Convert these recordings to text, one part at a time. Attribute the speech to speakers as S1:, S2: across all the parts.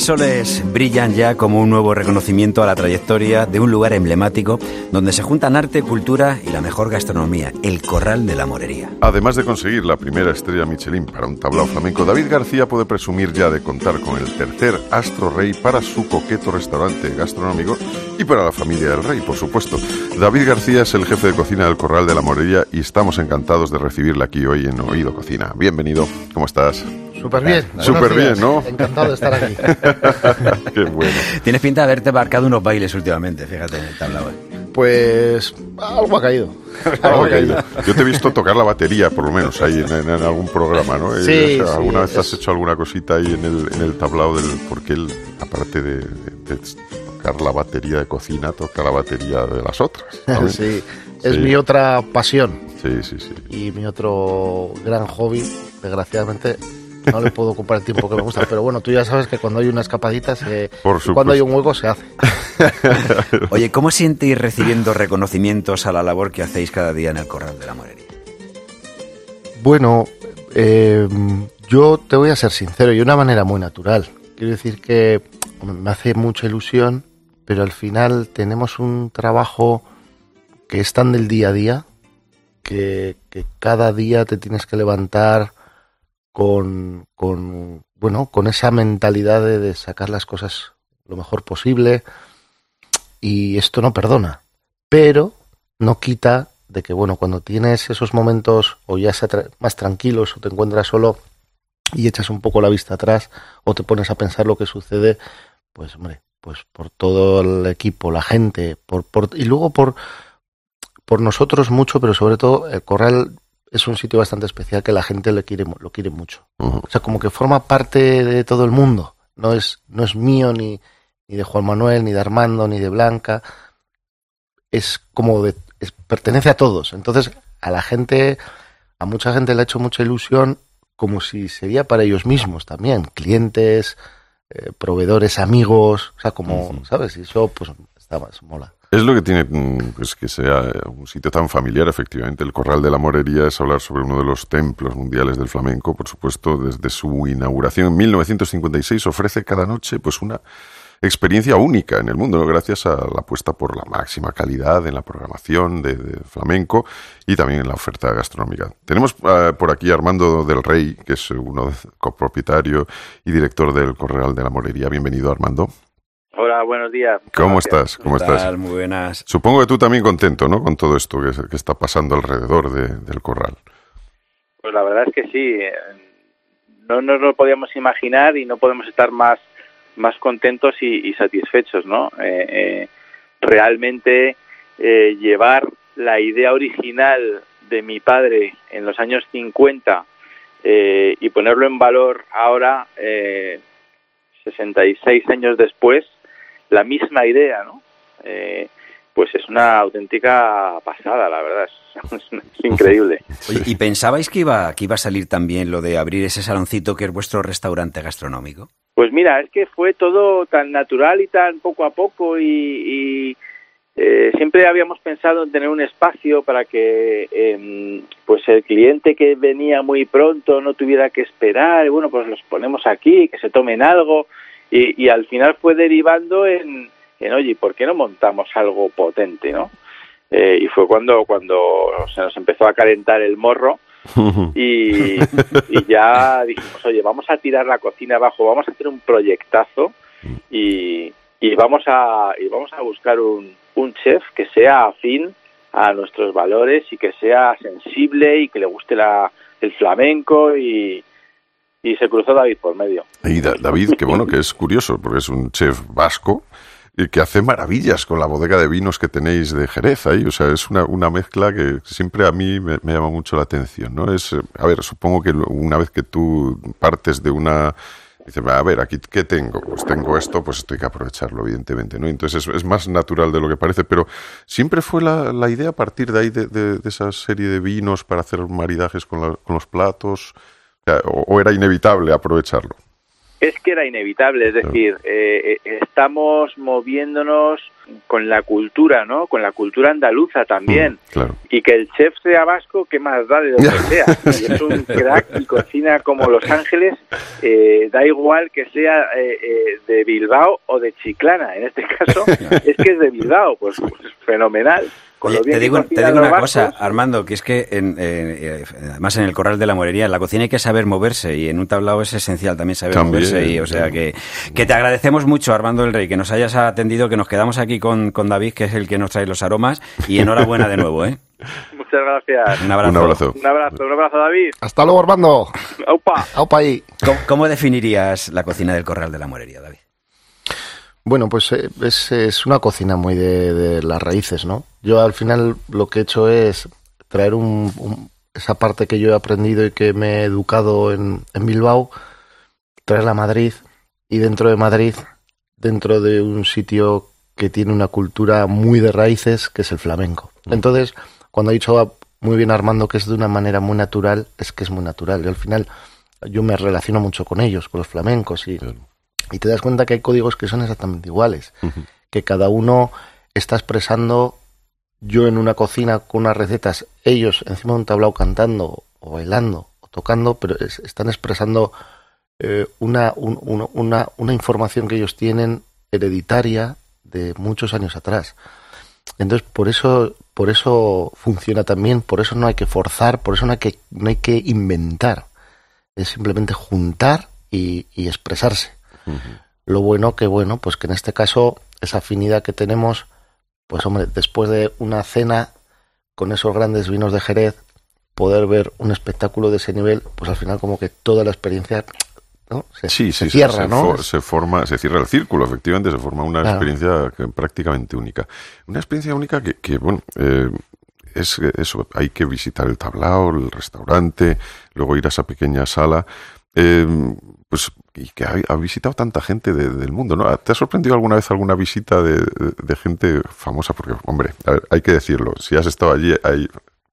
S1: Tres soles brillan ya como un nuevo reconocimiento a la trayectoria de un lugar emblemático donde se juntan arte, cultura y la mejor gastronomía, el Corral de la Morería.
S2: Además de conseguir la primera estrella Michelin para un tablao flamenco, David García puede presumir ya de contar con el tercer Astro Rey para su coqueto restaurante gastronómico y para la familia del rey, por supuesto. David García es el jefe de cocina del Corral de la Morería y estamos encantados de recibirle aquí hoy en Oído Cocina. Bienvenido, ¿cómo estás?
S3: Súper bien.
S2: Súper bien, ¿no?
S3: Encantado de estar aquí.
S2: Qué bueno.
S1: Tienes pinta de haberte marcado unos bailes últimamente, fíjate en el tablao.
S3: Pues algo ha caído.
S2: Algo ha caído. Yo te he visto tocar la batería, por lo menos, ahí en, en algún programa, ¿no?
S3: Sí,
S2: Eh, o sea, ¿Alguna
S3: sí,
S2: vez has hecho alguna cosita ahí en el, en el tablao del... Porque él, aparte de, de- de tocar la batería de cocina, toca la batería de las otras. ¿sabes?
S3: Sí, es
S2: Sí.
S3: mi otra pasión
S2: Sí, sí, sí.
S3: y mi otro gran hobby. Desgraciadamente no le puedo ocupar el tiempo que me gusta, pero bueno, tú ya sabes que cuando hay una escapadita, se-
S2: Por
S3: y cuando hay un hueco se hace.
S1: Oye, ¿cómo siente ir recibiendo reconocimientos a la labor que hacéis cada día en el Corral de la Morería?
S3: Bueno, eh, yo te voy a ser sincero y de una manera muy natural. Quiero decir que me hace mucha ilusión, pero al final tenemos un trabajo que es tan del día a día que, que cada día te tienes que levantar con, con, bueno, con esa mentalidad de, de sacar las cosas lo mejor posible. Y esto no perdona, pero no quita de que, bueno, cuando tienes esos momentos o ya sea más tranquilos o te encuentras solo y echas un poco la vista atrás o te pones a pensar lo que sucede, pues, hombre, pues por todo el equipo, la gente, por, por y luego por, por nosotros mucho, pero sobre todo el Corral es un sitio bastante especial que la gente le quiere, lo quiere mucho. O sea, como que forma parte de todo el mundo. No es, no es mío, ni, ni de Juan Manuel, ni de Armando, ni de Blanca. Es como de, es- pertenece a todos. Entonces, a la gente, a mucha gente le ha hecho mucha ilusión, como si sería para ellos mismos también. Clientes, eh, proveedores, amigos. O sea, como. ¿sabes? Y eso, pues, está más mola.
S2: Es lo que tiene mm, pues, que sea un sitio tan familiar, efectivamente. El Corral de la Morería es hablar sobre uno de los templos mundiales del flamenco. Por supuesto, desde su inauguración en 1956 ofrece cada noche pues una experiencia única en el mundo, gracias a la apuesta por la máxima calidad en la programación de, flamenco y también en la oferta gastronómica. Tenemos eh, por aquí Armando del Rey, que es uno copropietario y director del Corral de la Morería. Bienvenido, Armando.
S4: Hola, buenos días.
S2: ¿Cómo
S4: Gracias.
S2: estás? ¿Cómo
S1: ¿Qué
S2: estás?
S1: Muy buenas.
S2: Supongo que tú también contento, ¿no? Con todo esto que, que está pasando alrededor de- del corral.
S4: Pues la verdad es que sí. eh, No nos lo podíamos imaginar y no podemos estar más, más contentos y, y satisfechos, ¿no? Eh, eh, realmente eh, llevar la idea original de mi padre en los años 50 eh, y ponerlo en valor ahora, eh, 66 años después, la misma idea, ¿no? Eh, pues es una auténtica pasada, la verdad, es, es increíble.
S1: Oye, ¿y pensabais que iba, que iba a salir también lo de abrir ese saloncito que es vuestro restaurante gastronómico?
S4: Pues mira, es que fue todo tan natural y tan poco a poco y, y, eh, siempre habíamos pensado en tener un espacio para que em, pues el cliente que venía muy pronto no tuviera que esperar, bueno, pues los ponemos aquí, que se tomen algo y, y al final fue derivando en, en, oye, ¿por qué no montamos algo potente, no? Eh, y fue cuando, cuando se nos empezó a calentar el morro y, y ya dijimos, oye, vamos a tirar la cocina abajo, vamos a hacer un proyectazo y, y vamos a y vamos a buscar un, un chef que sea afín a nuestros valores y que sea sensible y que le guste la, el flamenco y, y se cruzó David por medio.
S2: David, que bueno, que es curioso, porque es un chef vasco y que hace maravillas con la bodega de vinos que tenéis de Jerez ahí. O sea, es una, una mezcla que siempre a mí me, llama mucho la atención, ¿no? Es, a ver, supongo que una vez que tú partes de una... Dices, a ver, aquí, ¿qué tengo? Pues tengo esto, pues esto hay que aprovecharlo, evidentemente, ¿no? Entonces es, es más natural de lo que parece, pero siempre fue la, la idea a partir de ahí, de, de- esa serie de vinos para hacer maridajes con, con los platos, o, era inevitable aprovecharlo.
S4: es que era inevitable, es decir, eh, eh, estamos moviéndonos con la cultura, ¿no? Con la cultura andaluza también.
S2: Mm, claro.
S4: Y que el chef sea vasco, ¿qué más da de donde sea? Si es un crack y cocina como Los Ángeles, eh, da igual que sea eh, eh, de Bilbao o de Chiclana. En este caso, es que es de Bilbao, pues, pues fenomenal.
S1: Oye, te digo, te digo una cosa. Armando, que es que en, eh, eh, además en el corral de la morería, en la cocina hay que saber moverse y en un tablao es esencial también saber
S2: También,
S1: moverse. Y, o sea que, que te agradecemos mucho, Armando el Rey, que nos hayas atendido, que nos quedamos aquí con, con David, que es el que nos trae los aromas. Y enhorabuena de nuevo, ¿eh?
S4: Muchas gracias.
S1: Un abrazo.
S2: Un abrazo.
S4: Un abrazo, un abrazo, David.
S3: Hasta luego, Armando.
S4: ¡Aupa!
S3: Aupa ahí.
S1: ¿Cómo, cómo definirías la cocina del corral de la morería, David?
S3: Bueno, pues eh, es, es una cocina muy de, de las raíces, ¿no? Yo al final lo que he hecho es traer un, un- esa parte que yo he aprendido y que me he educado en, en Bilbao, traerla a Madrid y dentro de Madrid, dentro de un sitio que tiene una cultura muy de raíces, que es el flamenco. Entonces, cuando ha dicho muy bien Armando que es de una manera muy natural, es que es muy natural. Y al final yo me relaciono mucho con ellos, con los flamencos y,
S2: Claro.
S3: y te das cuenta que hay códigos que son exactamente iguales, que cada uno está expresando yo en una cocina con unas recetas, ellos encima de un tablao cantando o bailando o tocando, pero es- están expresando eh, una, un- un- una, una información que ellos tienen hereditaria de muchos años atrás. Entonces, por eso, por eso funciona también, por eso no hay que forzar, por eso no hay que, no hay que inventar. Es simplemente juntar y, y expresarse. Lo bueno que, bueno, pues que en este caso, esa afinidad que tenemos, pues hombre, después de una cena con esos grandes vinos de Jerez, poder ver un espectáculo de ese nivel, pues al final como que toda la experiencia ¿no? se,
S2: Sí,
S3: se
S2: sí,
S3: cierra,
S2: se,
S3: ¿no?
S2: for- se forma, se cierra el círculo, efectivamente, se forma una
S3: Claro.
S2: experiencia que- prácticamente única. Una experiencia única que, que, bueno, eh, es eso, hay que visitar el tablao, el restaurante, luego ir a esa pequeña sala, eh, pues, y que ha, ha visitado tanta gente de- del mundo, ¿no? ¿Te ha sorprendido alguna vez alguna visita de, de- de gente famosa? Porque, hombre, ver, hay que decirlo, si has estado allí, hay,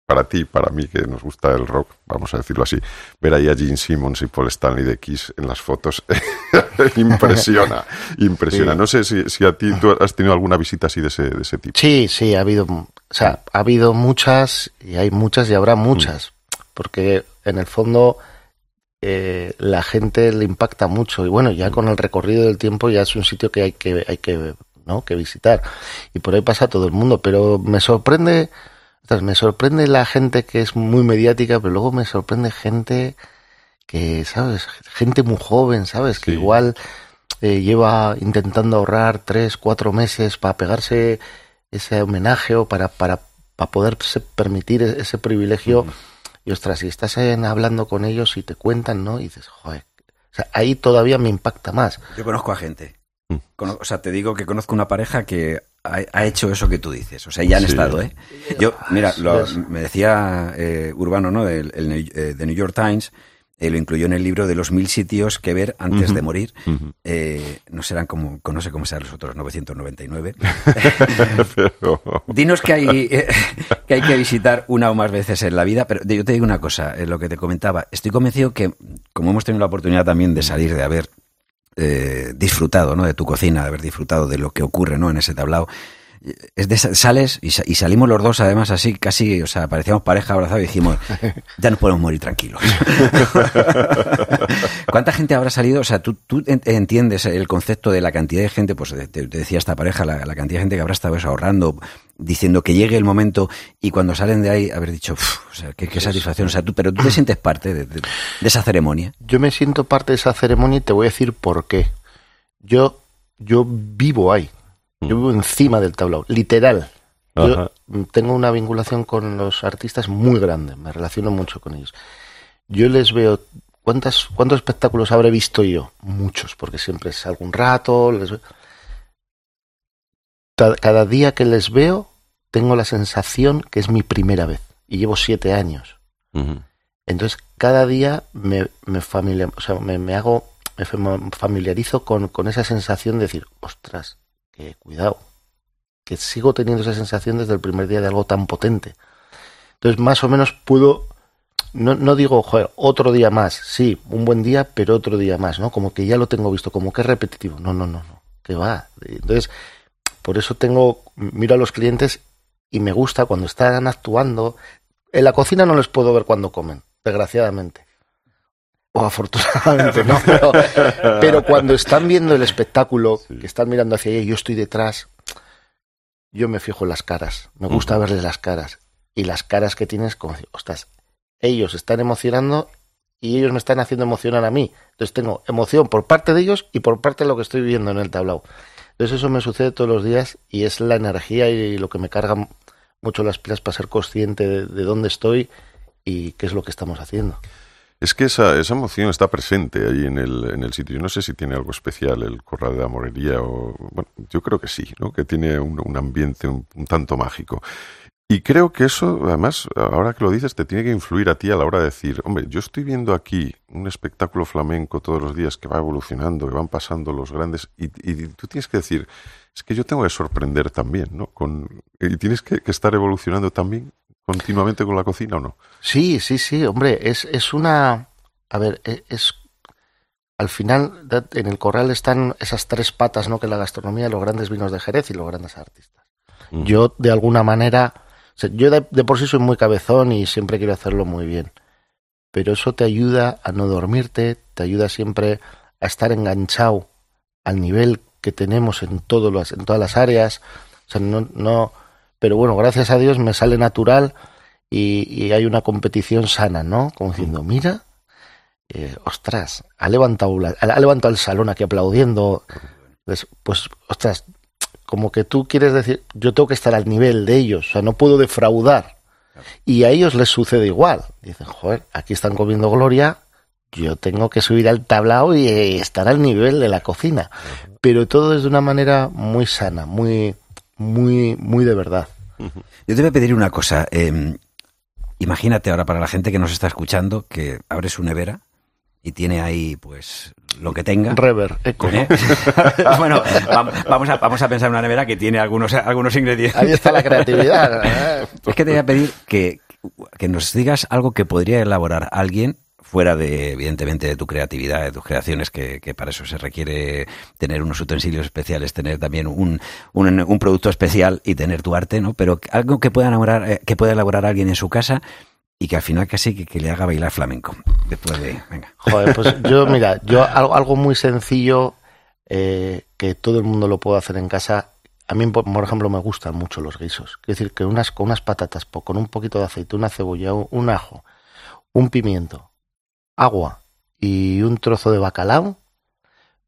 S2: para ti, para mí, que nos gusta el rock, vamos a decirlo así, ver ahí a Gene Simmons y Paul Stanley de Kiss en las fotos impresiona, impresiona.
S3: Sí.
S2: No sé si, si a ti tú has tenido alguna visita así de ese, de ese tipo.
S3: Sí, sí, ha habido, o sea, ha habido muchas y hay muchas y habrá muchas, porque en el fondo eh, la gente le impacta mucho y bueno, ya con el recorrido del tiempo ya es un sitio que hay que hay que, ¿no? que visitar y por ahí pasa todo el mundo, pero me sorprende, ostras, me sorprende la gente que es muy mediática, pero luego me sorprende gente que, ¿sabes? Gente muy joven, ¿sabes? Que igual eh, lleva intentando ahorrar tres, cuatro meses para pegarse ese homenaje o para, para, para poderse permitir e- ese privilegio. Y ostras, si estás en- hablando con ellos y te cuentan, ¿no? Y dices, joder. O sea, ahí todavía me impacta más.
S1: Yo conozco a gente.
S2: Mm.
S1: Cono- o sea, te digo que conozco una pareja que ha, ha hecho eso que tú dices. O sea, ya han
S2: Sí.
S1: estado, ¿eh? Yo, mira, lo- me decía eh, Urbano, ¿no? El, el New- eh, de New York Times, eh, lo incluyó en el libro de los mil sitios que ver antes de morir. Eh, no serán como, no sé cómo serán los otros 999.
S2: Pero-
S1: Dinos que hay, eh, que hay que visitar una o más veces en la vida, pero yo te digo una cosa, eh, lo que te comentaba, estoy convencido que, como hemos tenido la oportunidad también de salir, de haber eh, disfrutado ¿no? de tu cocina, de haber disfrutado de lo que ocurre ¿no? en ese tablao, es de, sales y, sa- y salimos los dos además así casi, o sea, parecíamos pareja abrazada y dijimos, ya nos podemos morir tranquilos. ¿Cuánta gente habrá salido? O sea, tú, tú en- entiendes el concepto de la cantidad de gente, pues te, te decía esta pareja, la, la cantidad de gente que habrá estado eso, ahorrando, diciendo que llegue el momento y cuando salen de ahí haber dicho, "Uf, o sea, qué, qué satisfacción. O sea, tú, pero tú te sientes parte de, de- de esa ceremonia.
S3: Yo me siento parte de esa ceremonia y te voy a decir por qué. Yo, yo vivo ahí. Yo vivo encima del tablao, literal. Yo mm, tengo una vinculación con los artistas muy grande, me relaciono mucho con ellos. Yo les veo, ¿cuántas, ¿cuántos espectáculos habré visto yo? Muchos, porque siempre es algún rato. Les veo. Cada día que les veo, tengo la sensación que es mi primera vez. Y llevo siete años. Entonces, cada día me, me, familia- o sea, me, me hago, me fam- familiarizo con, con esa sensación de decir, ostras, cuidado, que sigo teniendo esa sensación desde el primer día de algo tan potente. Entonces, más o menos puedo, no, no digo, joder, otro día más, sí, un buen día, pero otro día más, ¿no? Como que ya lo tengo visto, como que es repetitivo. No, no, no, no, que va. Entonces, por eso tengo, miro a los clientes y me gusta cuando están actuando. En la cocina no les puedo ver cuando comen, desgraciadamente. O afortunadamente, ¿no? Pero, pero cuando están viendo el espectáculo, que están mirando hacia allá y yo estoy detrás, yo me fijo en las caras. Me gusta verles las caras. Y las caras que tienes, como, ostras, ellos están emocionando y ellos me están haciendo emocionar a mí. Entonces tengo emoción por parte de ellos y por parte de lo que estoy viendo en el tablao. Entonces eso me sucede todos los días y es la energía y lo que me carga mucho las pilas para ser consciente de, de dónde estoy y qué es lo que estamos haciendo.
S2: Es que esa, esa emoción está presente ahí en el, en el sitio. Yo no sé si tiene algo especial el Corral de la Morería o... Bueno, yo creo que sí, ¿no? Que tiene un, un ambiente un, tanto mágico. Y creo que eso, además, ahora que lo dices, te tiene que influir a ti a la hora de decir, hombre, yo estoy viendo aquí un espectáculo flamenco todos los días que va evolucionando, que van pasando los grandes, y, tú tienes que decir, es que yo tengo que sorprender también, ¿no? Con, y tienes que estar evolucionando también continuamente con la cocina o no?
S3: Sí, sí, sí, hombre, es, es una... A ver, e, es... Al final, en el corral están esas tres patas, ¿no? Que la gastronomía, los grandes vinos de Jerez y los grandes artistas. Mm. Yo, de alguna manera... O sea, yo de, de, por sí soy muy cabezón y siempre quiero hacerlo muy bien. Pero eso te ayuda a no dormirte, te ayuda siempre a estar enganchado al nivel que tenemos en, todos los, en todas las áreas. O sea, no, no, pero bueno, gracias a Dios me sale natural y, y hay una competición sana, ¿no? Como diciendo, mira, eh, ostras, ha levantado, la, ha levantado el salón aquí aplaudiendo. Pues, pues, ostras, como que tú quieres decir, yo tengo que estar al nivel de ellos, o sea, no puedo defraudar. Y a ellos les sucede igual. Dicen, joder, aquí están comiendo gloria, yo tengo que subir al tablao y estar al nivel de la cocina. Pero todo es de una manera muy sana, muy, muy, muy de verdad.
S1: Yo te voy a pedir una cosa. Eh, imagínate ahora para la gente que nos está escuchando que abre su nevera y tiene ahí, pues, lo que tenga.
S3: Rever, eco. ¿Eh?
S1: bueno, vamos a, vamos a pensar en una nevera que tiene algunos, algunos ingredientes.
S3: Ahí está la creatividad.
S1: es que te voy a pedir que, que nos digas algo que podría elaborar alguien fuera de, evidentemente, de tu creatividad, de tus creaciones, que, que, para eso se requiere tener unos utensilios especiales, tener también un, un, un producto especial y tener tu arte, ¿no? Pero algo que pueda elaborar, eh, que pueda elaborar alguien en su casa y que al final casi que, que le haga bailar flamenco. Después de, venga.
S3: Joder, pues yo, mira, yo algo, algo muy sencillo eh, que todo el mundo lo puede hacer en casa. A mí, por, por ejemplo, me gustan mucho los guisos. Es decir, que unas, con unas patatas, con un poquito de aceite, una cebolla, un ajo, un pimiento, agua y un trozo de bacalao,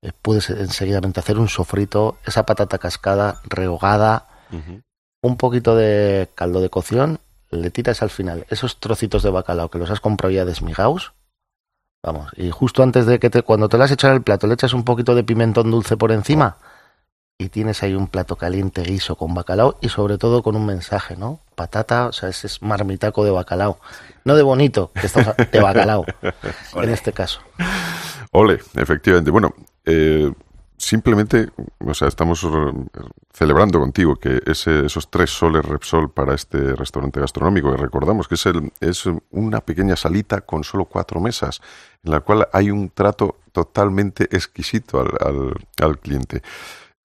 S3: eh, puedes enseguidamente hacer un sofrito, esa patata cascada, rehogada, uh -huh. un poquito de caldo de cocción, le tiras al final esos trocitos de bacalao que los has comprado ya desmigados, vamos, y justo antes de que te, cuando te lo has echado el plato, le echas un poquito de pimentón dulce por encima y tienes ahí un plato caliente guiso con bacalao y sobre todo con un mensaje, ¿no? Patata, o sea, ese es marmitaco de bacalao. No de bonito, que estamos de bacalao, en este caso.
S2: Ole, efectivamente. Bueno, eh, simplemente, o sea, estamos celebrando contigo que ese, esos tres soles Repsol para este restaurante gastronómico, que recordamos que es, el, es una pequeña salita con solo cuatro mesas, en la cual hay un trato totalmente exquisito al, al, al cliente.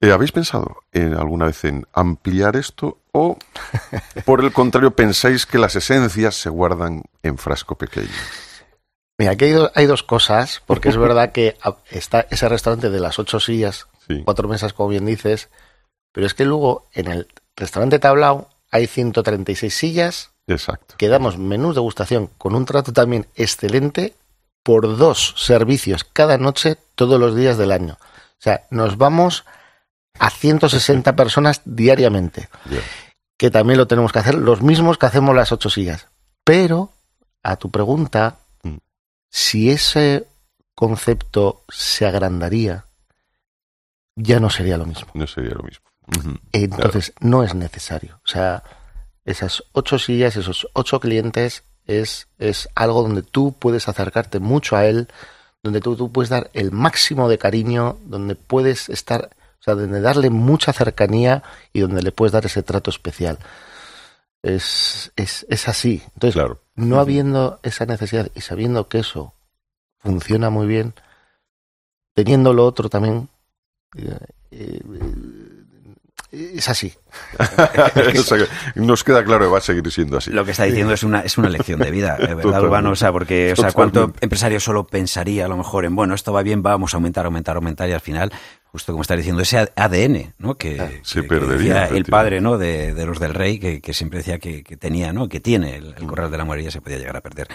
S2: Eh, ¿Habéis pensado en, alguna vez en ampliar esto o, por el contrario, pensáis que las esencias se guardan en frasco pequeño?
S3: Mira, aquí hay, do, hay dos cosas, porque es verdad que está ese restaurante de las ocho sillas, sí. cuatro mesas, como bien dices, pero es que luego en el restaurante Tablao hay 136 sillas,
S2: Exacto.
S3: que damos menús de gustación con un trato también excelente por dos servicios cada noche todos los días del año. O sea, nos vamos a 160 personas diariamente.
S2: Yeah.
S3: Que también lo tenemos que hacer, los mismos que hacemos las ocho sillas. Pero, a tu pregunta, mm. si ese concepto se agrandaría, ya no sería lo mismo.
S2: No sería lo mismo. Uh -huh.
S3: Entonces, claro. no es necesario. O sea, esas ocho sillas, esos ocho clientes, es, es algo donde tú puedes acercarte mucho a él, donde tú, tú puedes dar el máximo de cariño, donde puedes estar sea, donde darle mucha cercanía y donde le puedes dar ese trato especial. es, es, es así. Entonces,
S2: Claro.
S3: no habiendo esa necesidad y sabiendo que eso funciona muy bien, teniendo lo otro también, eh, eh, es así.
S2: O nos queda claro que va a seguir siendo así.
S1: Lo que está diciendo es una, es una lección de vida, ¿verdad,
S2: Totalmente.
S1: Urbano? O sea, porque, o sea, ¿cuánto empresario solo pensaría a lo mejor en, bueno, esto va bien, vamos a aumentar, aumentar, aumentar, y al final, justo como está diciendo, ese ADN, ¿no? Que,
S3: Ah,
S2: se
S1: que- que
S2: perdería,
S1: decía el padre, ¿no? De, de los del rey, que, que siempre decía que, que tenía, ¿no? Que tiene el, el corral de la morería, se podía llegar a perder.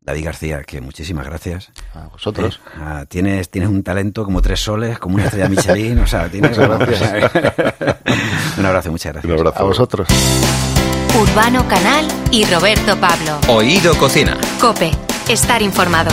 S1: David García, que muchísimas gracias.
S3: A vosotros.
S1: Eh, ah, tienes, tienes un talento como tres soles, como una estrella Michelin, o sea, tienes...
S3: Muchas
S1: un abrazo, muchas gracias.
S2: Un abrazo.
S3: A vosotros.
S5: Urbano Canal y Roberto Pablo.
S6: Oído Cocina.
S5: Cope, estar informado.